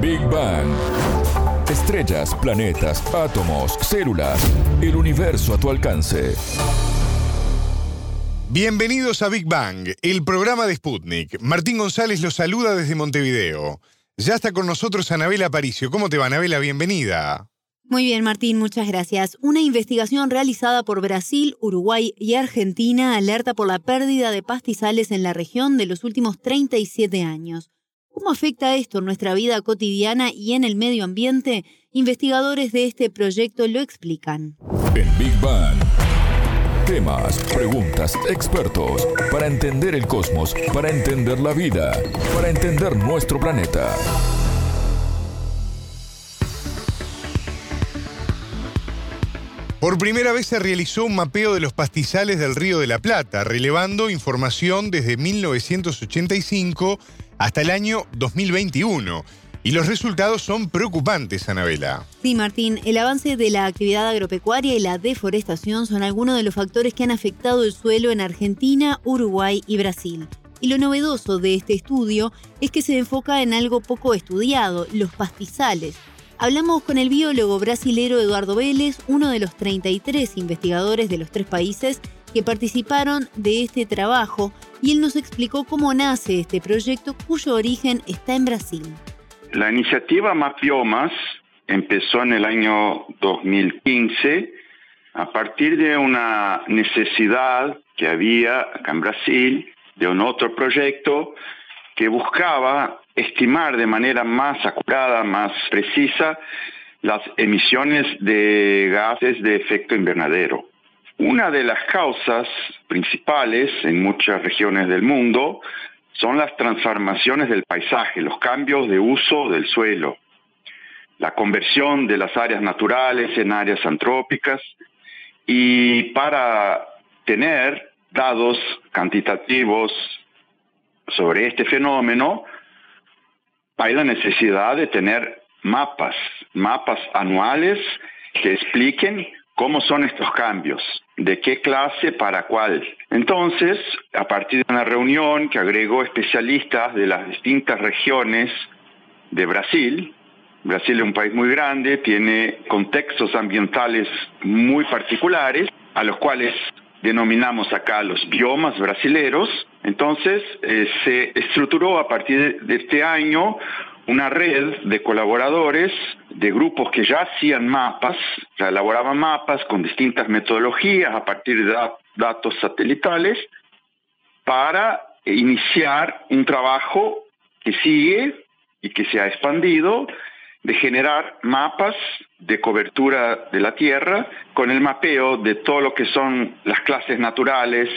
Big Bang. Estrellas, planetas, átomos, células, el universo a tu alcance. Bienvenidos a Big Bang, el programa de Sputnik. Martín González los saluda desde Montevideo. Ya está con nosotros Anabela Aparicio. ¿Cómo te va, Anabela? Bienvenida. Muy bien, Martín, muchas gracias. Una investigación realizada por Brasil, Uruguay y Argentina alerta por la pérdida de pastizales en la región de los últimos 37 años. ¿Cómo afecta esto en nuestra vida cotidiana y en el medio ambiente? Investigadores de este proyecto lo explican. En Big Bang. Temas, preguntas, expertos, para entender el cosmos, para entender la vida, para entender nuestro planeta. Por primera vez se realizó un mapeo de los pastizales del Río de la Plata, relevando información desde 1985 hasta el año 2021. Y los resultados son preocupantes, Anabela. Sí, Martín, el avance de la actividad agropecuaria y la deforestación son algunos de los factores que han afectado el suelo en Argentina, Uruguay y Brasil. Y lo novedoso de este estudio es que se enfoca en algo poco estudiado, los pastizales, Hablamos con el biólogo brasilero Eduardo Vélez, uno de los 33 investigadores de los tres países que participaron de este trabajo, y él nos explicó cómo nace este proyecto cuyo origen está en Brasil. La iniciativa Mapiomas empezó en el año 2015 a partir de una necesidad que había acá en Brasil de un otro proyecto que buscaba estimar de manera más acurada, más precisa, las emisiones de gases de efecto invernadero. Una de las causas principales en muchas regiones del mundo son las transformaciones del paisaje, los cambios de uso del suelo, la conversión de las áreas naturales en áreas antrópicas y para tener dados cantitativos sobre este fenómeno, hay la necesidad de tener mapas, mapas anuales que expliquen cómo son estos cambios, de qué clase para cuál. Entonces, a partir de una reunión que agregó especialistas de las distintas regiones de Brasil, Brasil es un país muy grande, tiene contextos ambientales muy particulares, a los cuales denominamos acá los biomas brasileros. Entonces eh, se estructuró a partir de este año una red de colaboradores, de grupos que ya hacían mapas, ya elaboraban mapas con distintas metodologías a partir de datos satelitales, para iniciar un trabajo que sigue y que se ha expandido de generar mapas de cobertura de la Tierra con el mapeo de todo lo que son las clases naturales,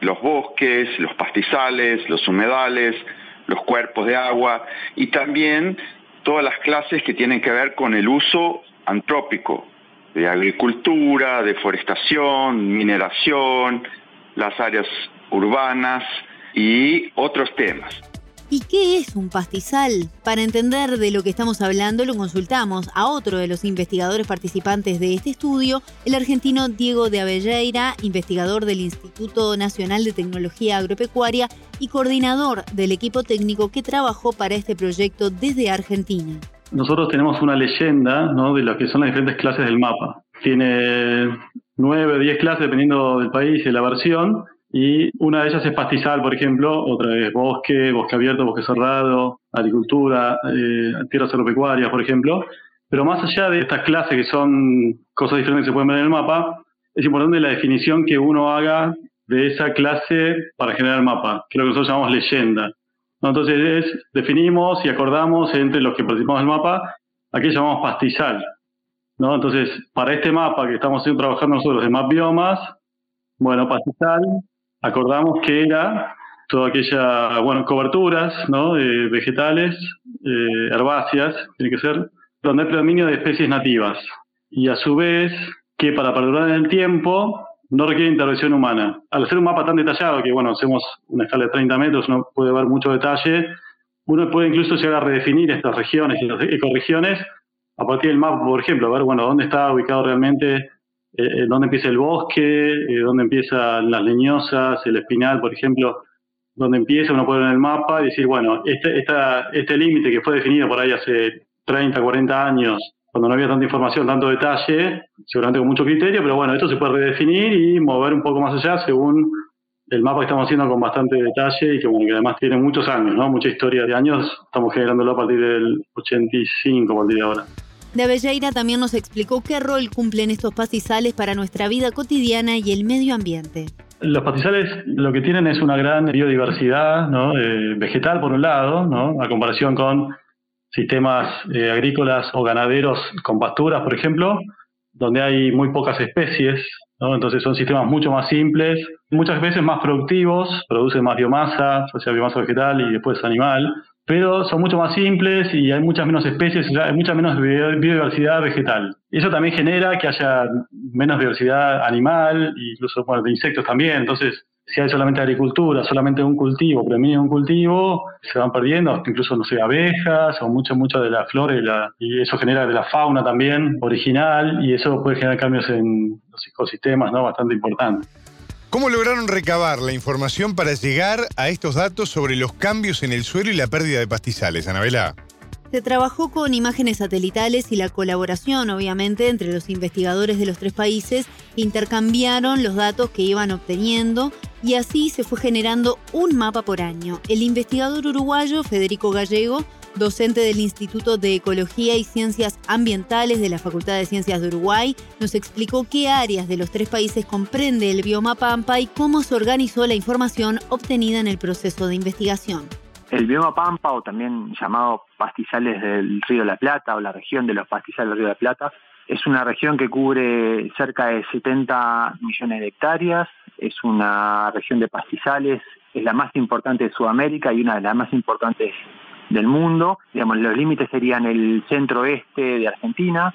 los bosques, los pastizales, los humedales, los cuerpos de agua y también todas las clases que tienen que ver con el uso antrópico de agricultura, deforestación, mineración, las áreas urbanas y otros temas. ¿Y qué es un pastizal? Para entender de lo que estamos hablando, lo consultamos a otro de los investigadores participantes de este estudio, el argentino Diego de Avelleira, investigador del Instituto Nacional de Tecnología Agropecuaria y coordinador del equipo técnico que trabajó para este proyecto desde Argentina. Nosotros tenemos una leyenda de lo que son las diferentes clases del mapa. Tiene nueve diez clases dependiendo del país y la versión y una de ellas es pastizal, por ejemplo, otra es bosque, bosque abierto, bosque cerrado, agricultura, eh, tierras agropecuarias, por ejemplo. Pero más allá de estas clases que son cosas diferentes que se pueden ver en el mapa, es importante la definición que uno haga de esa clase para generar el mapa, que es lo que nosotros llamamos leyenda. Entonces definimos y acordamos entre los que participamos del mapa a qué llamamos pastizal. Entonces, para este mapa que estamos trabajando nosotros de Map Biomas, bueno, pastizal acordamos que era toda aquella, bueno, coberturas, ¿no? vegetales, eh, herbáceas, tiene que ser, donde hay predominio de especies nativas. Y a su vez, que para perdurar en el tiempo no requiere intervención humana. Al hacer un mapa tan detallado, que bueno, hacemos una escala de 30 metros, uno puede ver mucho detalle, uno puede incluso llegar a redefinir estas regiones y las ecoregiones a partir del mapa, por ejemplo, a ver, bueno, dónde está ubicado realmente eh, eh, dónde empieza el bosque, eh, dónde empiezan las leñosas, el espinal, por ejemplo. donde empieza uno puede ver en el mapa y decir, bueno, este, este límite que fue definido por ahí hace 30, 40 años, cuando no había tanta información, tanto detalle, seguramente con mucho criterio, pero bueno, esto se puede redefinir y mover un poco más allá según el mapa que estamos haciendo con bastante detalle y que, bueno, que además tiene muchos años, ¿no? Mucha historia de años. Estamos generándolo a partir del 85, a partir de ahora. De Avelleira también nos explicó qué rol cumplen estos pastizales para nuestra vida cotidiana y el medio ambiente. Los pastizales lo que tienen es una gran biodiversidad. Eh, vegetal, por un lado, a comparación con sistemas eh, agrícolas o ganaderos con pasturas, por ejemplo, donde hay muy pocas especies. Entonces son sistemas mucho más simples, muchas veces más productivos, producen más biomasa, o sea, biomasa vegetal y después animal, pero son mucho más simples y hay muchas menos especies, hay mucha menos biodiversidad vegetal. Eso también genera que haya menos diversidad animal, incluso bueno, de insectos también. Entonces, si hay solamente agricultura, solamente un cultivo, predominio un cultivo, se van perdiendo, incluso, no sé, abejas o mucho, mucho de la flora y, la, y eso genera de la fauna también original y eso puede generar cambios en los ecosistemas, ¿no? Bastante importantes. ¿Cómo lograron recabar la información para llegar a estos datos sobre los cambios en el suelo y la pérdida de pastizales, Anabela? Se trabajó con imágenes satelitales y la colaboración, obviamente, entre los investigadores de los tres países intercambiaron los datos que iban obteniendo y así se fue generando un mapa por año. El investigador uruguayo Federico Gallego docente del Instituto de Ecología y Ciencias Ambientales de la Facultad de Ciencias de Uruguay, nos explicó qué áreas de los tres países comprende el bioma Pampa y cómo se organizó la información obtenida en el proceso de investigación. El bioma Pampa, o también llamado pastizales del Río de la Plata, o la región de los pastizales del Río de la Plata, es una región que cubre cerca de 70 millones de hectáreas, es una región de pastizales, es la más importante de Sudamérica y una de las más importantes del mundo. Digamos, los límites serían el centro-este de Argentina,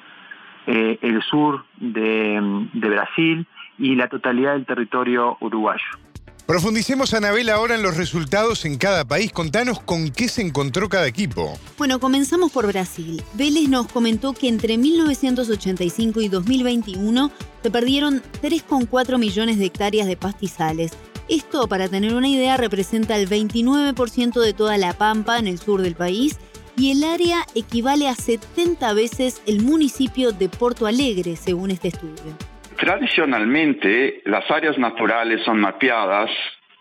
eh, el sur de, de Brasil y la totalidad del territorio uruguayo. Profundicemos, Anabel, ahora en los resultados en cada país. Contanos con qué se encontró cada equipo. Bueno, comenzamos por Brasil. Vélez nos comentó que entre 1985 y 2021 se perdieron 3,4 millones de hectáreas de pastizales, esto, para tener una idea, representa el 29% de toda la pampa en el sur del país y el área equivale a 70 veces el municipio de Porto Alegre, según este estudio. Tradicionalmente, las áreas naturales son mapeadas,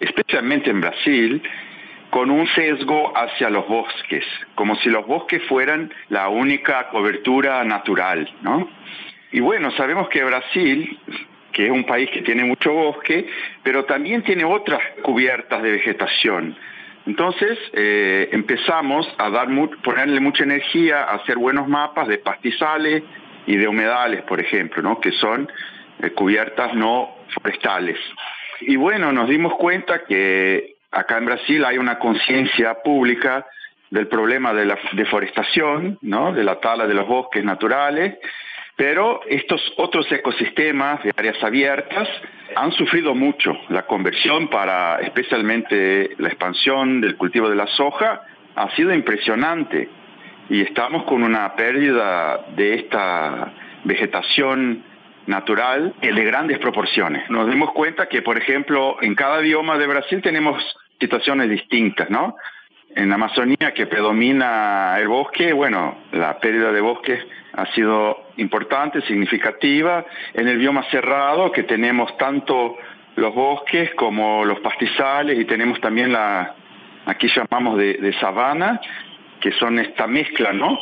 especialmente en Brasil, con un sesgo hacia los bosques, como si los bosques fueran la única cobertura natural, ¿no? Y bueno, sabemos que Brasil que es un país que tiene mucho bosque, pero también tiene otras cubiertas de vegetación. Entonces eh, empezamos a dar ponerle mucha energía a hacer buenos mapas de pastizales y de humedales, por ejemplo, ¿no? que son eh, cubiertas no forestales. Y bueno, nos dimos cuenta que acá en Brasil hay una conciencia pública del problema de la deforestación, ¿no? de la tala de los bosques naturales, pero estos otros ecosistemas de áreas abiertas han sufrido mucho. La conversión para especialmente la expansión del cultivo de la soja ha sido impresionante y estamos con una pérdida de esta vegetación natural de grandes proporciones. Nos dimos cuenta que, por ejemplo, en cada bioma de Brasil tenemos situaciones distintas, ¿no? En la Amazonía, que predomina el bosque, bueno, la pérdida de bosques ha sido importante, significativa. En el bioma cerrado, que tenemos tanto los bosques como los pastizales y tenemos también la, aquí llamamos de, sabana, que son esta mezcla, ¿no?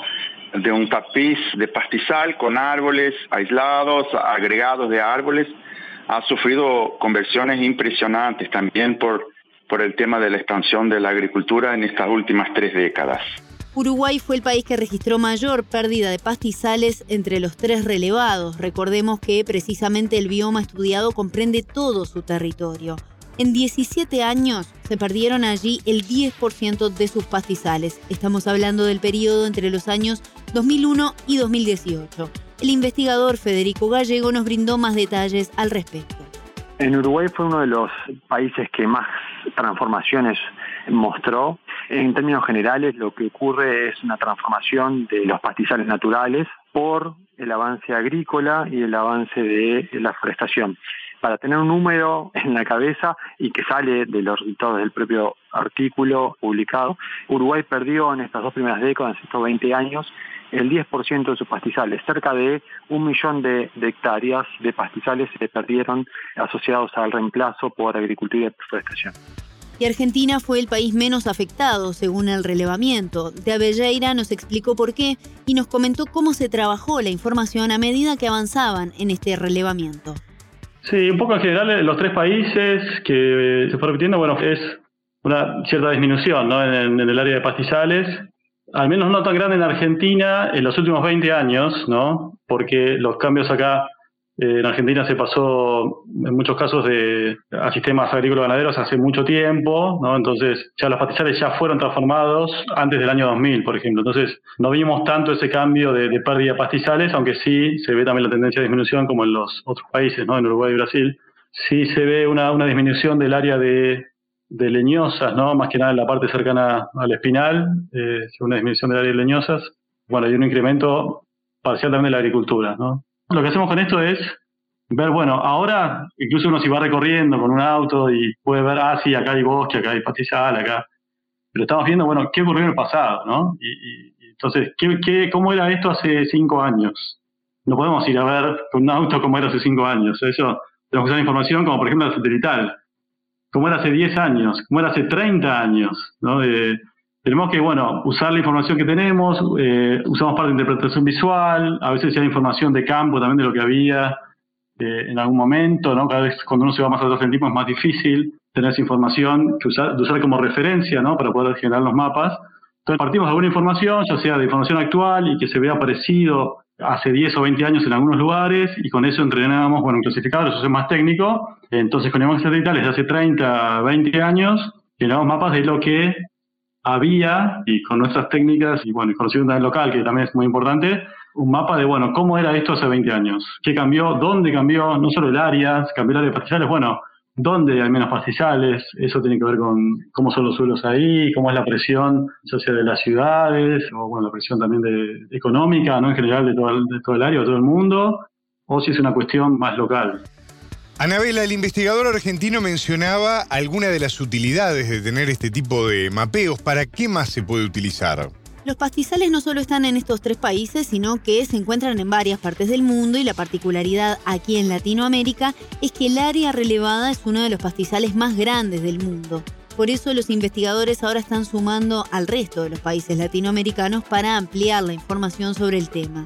De un tapiz de pastizal con árboles aislados, agregados de árboles, ha sufrido conversiones impresionantes también por, por el tema de la expansión de la agricultura en estas últimas tres décadas. Uruguay fue el país que registró mayor pérdida de pastizales entre los tres relevados. Recordemos que precisamente el bioma estudiado comprende todo su territorio. En 17 años se perdieron allí el 10% de sus pastizales. Estamos hablando del periodo entre los años 2001 y 2018. El investigador Federico Gallego nos brindó más detalles al respecto. En Uruguay fue uno de los países que más transformaciones mostró. En términos generales, lo que ocurre es una transformación de los pastizales naturales por el avance agrícola y el avance de la forestación. para tener un número en la cabeza y que sale de los resultados del propio artículo publicado, Uruguay perdió en estas dos primeras décadas, en estos 20 años, el 10% de sus pastizales. Cerca de un millón de, hectáreas de pastizales se perdieron asociados al reemplazo por agricultura y deforestación. Y Argentina fue el país menos afectado, según el relevamiento. De Avelleira nos explicó por qué y nos comentó cómo se trabajó la información a medida que avanzaban en este relevamiento. Sí, un poco en general los tres países que se fue repitiendo, bueno, es una cierta disminución ¿no? en, el área de pastizales, al menos no tan grande en Argentina en los últimos 20 años, ¿no? porque los cambios acá eh, en Argentina se pasó en muchos casos de, a sistemas agrícolas ganaderos hace mucho tiempo, ¿no? entonces ya los pastizales ya fueron transformados antes del año 2000, por ejemplo. Entonces no vimos tanto ese cambio de, pérdida de pastizales, aunque sí se ve también la tendencia de disminución como en los otros países, ¿no? en Uruguay y Brasil. Sí se ve una, disminución del área de, de leñosas, ¿no? más que nada en la parte cercana al espinal, eh, una disminución del área de leñosas. Bueno, hay un incremento parcial también de la agricultura. ¿no? Lo que hacemos con esto es ver, bueno, ahora incluso uno si va recorriendo con un auto y puede ver, ah, sí, acá hay bosque, acá hay pastizal, acá. Pero estamos viendo, bueno, qué ocurrió en el pasado, ¿no? Y, entonces, ¿qué, ¿qué, cómo era esto hace cinco años? No podemos ir a ver con un auto cómo era hace cinco años. Eso, tenemos que usar información como, por ejemplo, la satelital. Cómo era hace 10 años, cómo era hace 30 años, ¿no? Tenemos que, bueno, usar la información que tenemos, eh, usamos parte de interpretación visual, a veces hay información de campo también de lo que había eh, en algún momento, ¿no? Cada vez cuando uno se va más atrás del tiempo es más difícil tener esa información usar, de usar como referencia, ¿no? Para poder generar los mapas. Entonces partimos de alguna información, ya sea de información actual y que se vea parecido hace 10 o 20 años en algunos lugares y con eso entrenamos, bueno, un clasificador, eso es más técnico. Entonces con imágenes satelitales de hace 30, 20 años generamos mapas de lo que había, y con nuestras técnicas y bueno, y conocimiento local, que también es muy importante, un mapa de, bueno, cómo era esto hace 20 años, qué cambió, dónde cambió, no solo el área, cambió el área de pastizales, bueno, dónde hay menos pastizales, eso tiene que ver con cómo son los suelos ahí, cómo es la presión, ya sea de las ciudades, o bueno, la presión también de, económica, ¿no? En general de todo, el, de todo el área, de todo el mundo, o si es una cuestión más local. Anabela, el investigador argentino mencionaba algunas de las utilidades de tener este tipo de mapeos. ¿Para qué más se puede utilizar? Los pastizales no solo están en estos tres países, sino que se encuentran en varias partes del mundo y la particularidad aquí en Latinoamérica es que el área relevada es uno de los pastizales más grandes del mundo. Por eso los investigadores ahora están sumando al resto de los países latinoamericanos para ampliar la información sobre el tema.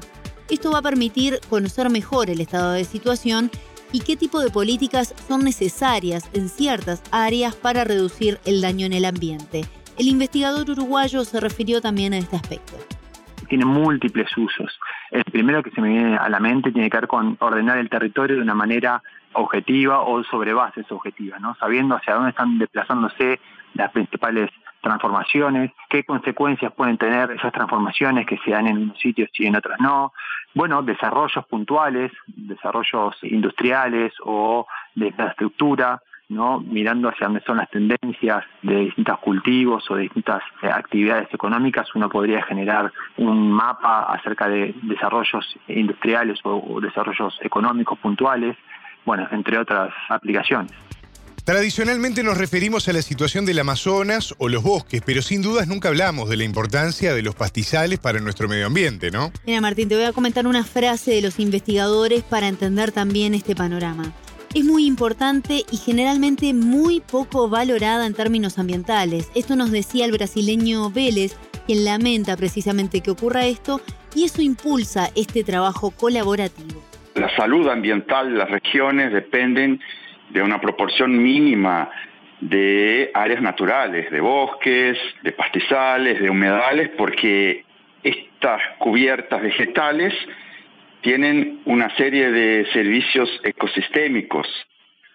Esto va a permitir conocer mejor el estado de situación y qué tipo de políticas son necesarias en ciertas áreas para reducir el daño en el ambiente. El investigador uruguayo se refirió también a este aspecto. Tiene múltiples usos. El primero que se me viene a la mente tiene que ver con ordenar el territorio de una manera objetiva o sobre bases objetivas, sabiendo hacia dónde están desplazándose las principales transformaciones, qué consecuencias pueden tener esas transformaciones que se dan en unos sitios y en otros no. Bueno, desarrollos puntuales, desarrollos industriales o de infraestructura, ¿no? mirando hacia dónde son las tendencias de distintos cultivos o de distintas eh, actividades económicas, uno podría generar un mapa acerca de desarrollos industriales o desarrollos económicos puntuales, bueno, entre otras aplicaciones. Tradicionalmente nos referimos a la situación del Amazonas o los bosques, pero sin dudas nunca hablamos de la importancia de los pastizales para nuestro medio ambiente, ¿no? Mira, Martín, te voy a comentar una frase de los investigadores para entender también este panorama. Es muy importante y generalmente muy poco valorada en términos ambientales. Esto nos decía el brasileño Vélez, quien lamenta precisamente que ocurra esto, y eso impulsa este trabajo colaborativo. La salud ambiental de las regiones dependen de una proporción mínima de áreas naturales, de bosques, de pastizales, de humedales, porque estas cubiertas vegetales tienen una serie de servicios ecosistémicos,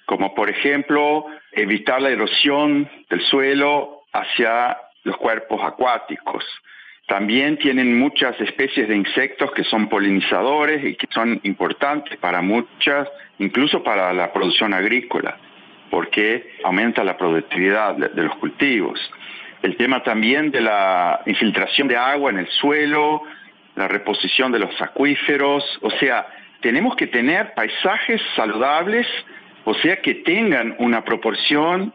como por ejemplo evitar la erosión del suelo hacia los cuerpos acuáticos. También tienen muchas especies de insectos que son polinizadores y que son importantes para muchas incluso para la producción agrícola, porque aumenta la productividad de, los cultivos. El tema también de la infiltración de agua en el suelo, la reposición de los acuíferos, o sea, tenemos que tener paisajes saludables o sea que tengan una proporción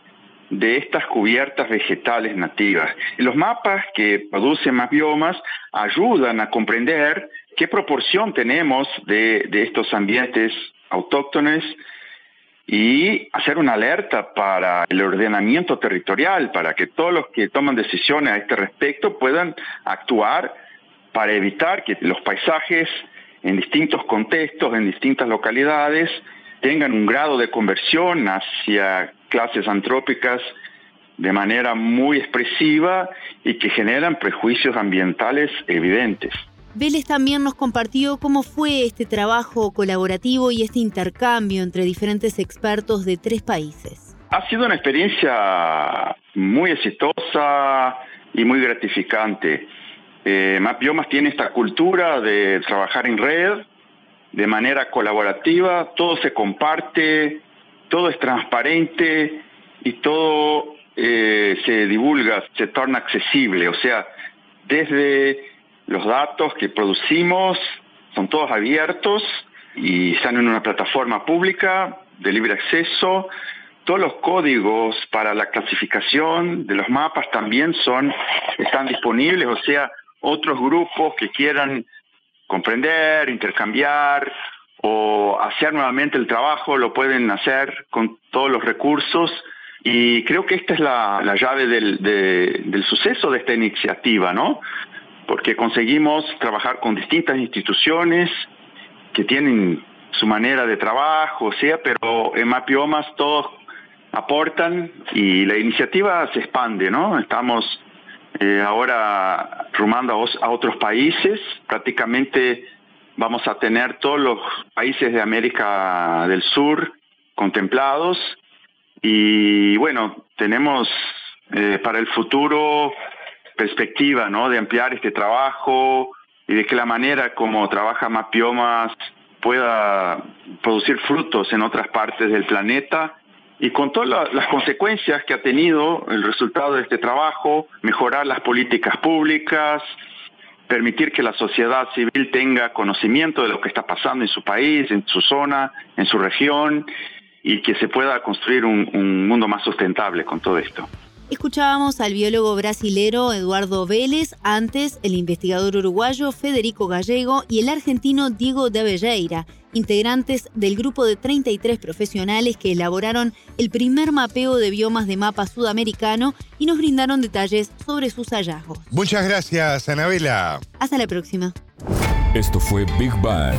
de estas cubiertas vegetales nativas. Los mapas que producen más biomas ayudan a comprender qué proporción tenemos de, de estos ambientes autóctones y hacer una alerta para el ordenamiento territorial, para que todos los que toman decisiones a este respecto puedan actuar para evitar que los paisajes en distintos contextos, en distintas localidades, tengan un grado de conversión hacia clases antrópicas de manera muy expresiva y que generan prejuicios ambientales evidentes. Vélez también nos compartió cómo fue este trabajo colaborativo y este intercambio entre diferentes expertos de tres países. Ha sido una experiencia muy exitosa y muy gratificante. Eh, Mapiomas tiene esta cultura de trabajar en red, de manera colaborativa, todo se comparte, todo es transparente y todo eh, se divulga, se torna accesible. O sea, desde los datos que producimos son todos abiertos y están en una plataforma pública de libre acceso. Todos los códigos para la clasificación de los mapas también son, están disponibles, o sea, otros grupos que quieran comprender, intercambiar o hacer nuevamente el trabajo, lo pueden hacer con todos los recursos. Y creo que esta es la, llave del, del suceso de esta iniciativa, ¿no? Porque conseguimos trabajar con distintas instituciones que tienen su manera de trabajo, o sea, pero en Mapiomas todos aportan y la iniciativa se expande, ¿no? Estamos eh, ahora rumando a, otros países, prácticamente vamos a tener todos los países de América del Sur contemplados y bueno, tenemos eh, para el futuro perspectiva de ampliar este trabajo y de que la manera como trabaja Mapiomas pueda producir frutos en otras partes del planeta y con todas las consecuencias que ha tenido el resultado de este trabajo, mejorar las políticas públicas, permitir que la sociedad civil tenga conocimiento de lo que está pasando en su país, en su zona, en su región, y que se pueda construir un, un mundo más sustentable con todo esto. Escuchábamos al biólogo brasilero Eduardo Vélez, antes el investigador uruguayo Federico Gallego y el argentino Diego de Avelleira, integrantes del grupo de 33 profesionales que elaboraron el primer mapeo de biomas de mapa sudamericano y nos brindaron detalles sobre sus hallazgos. Muchas gracias, Anabela. Hasta la próxima. Esto fue Big Bang.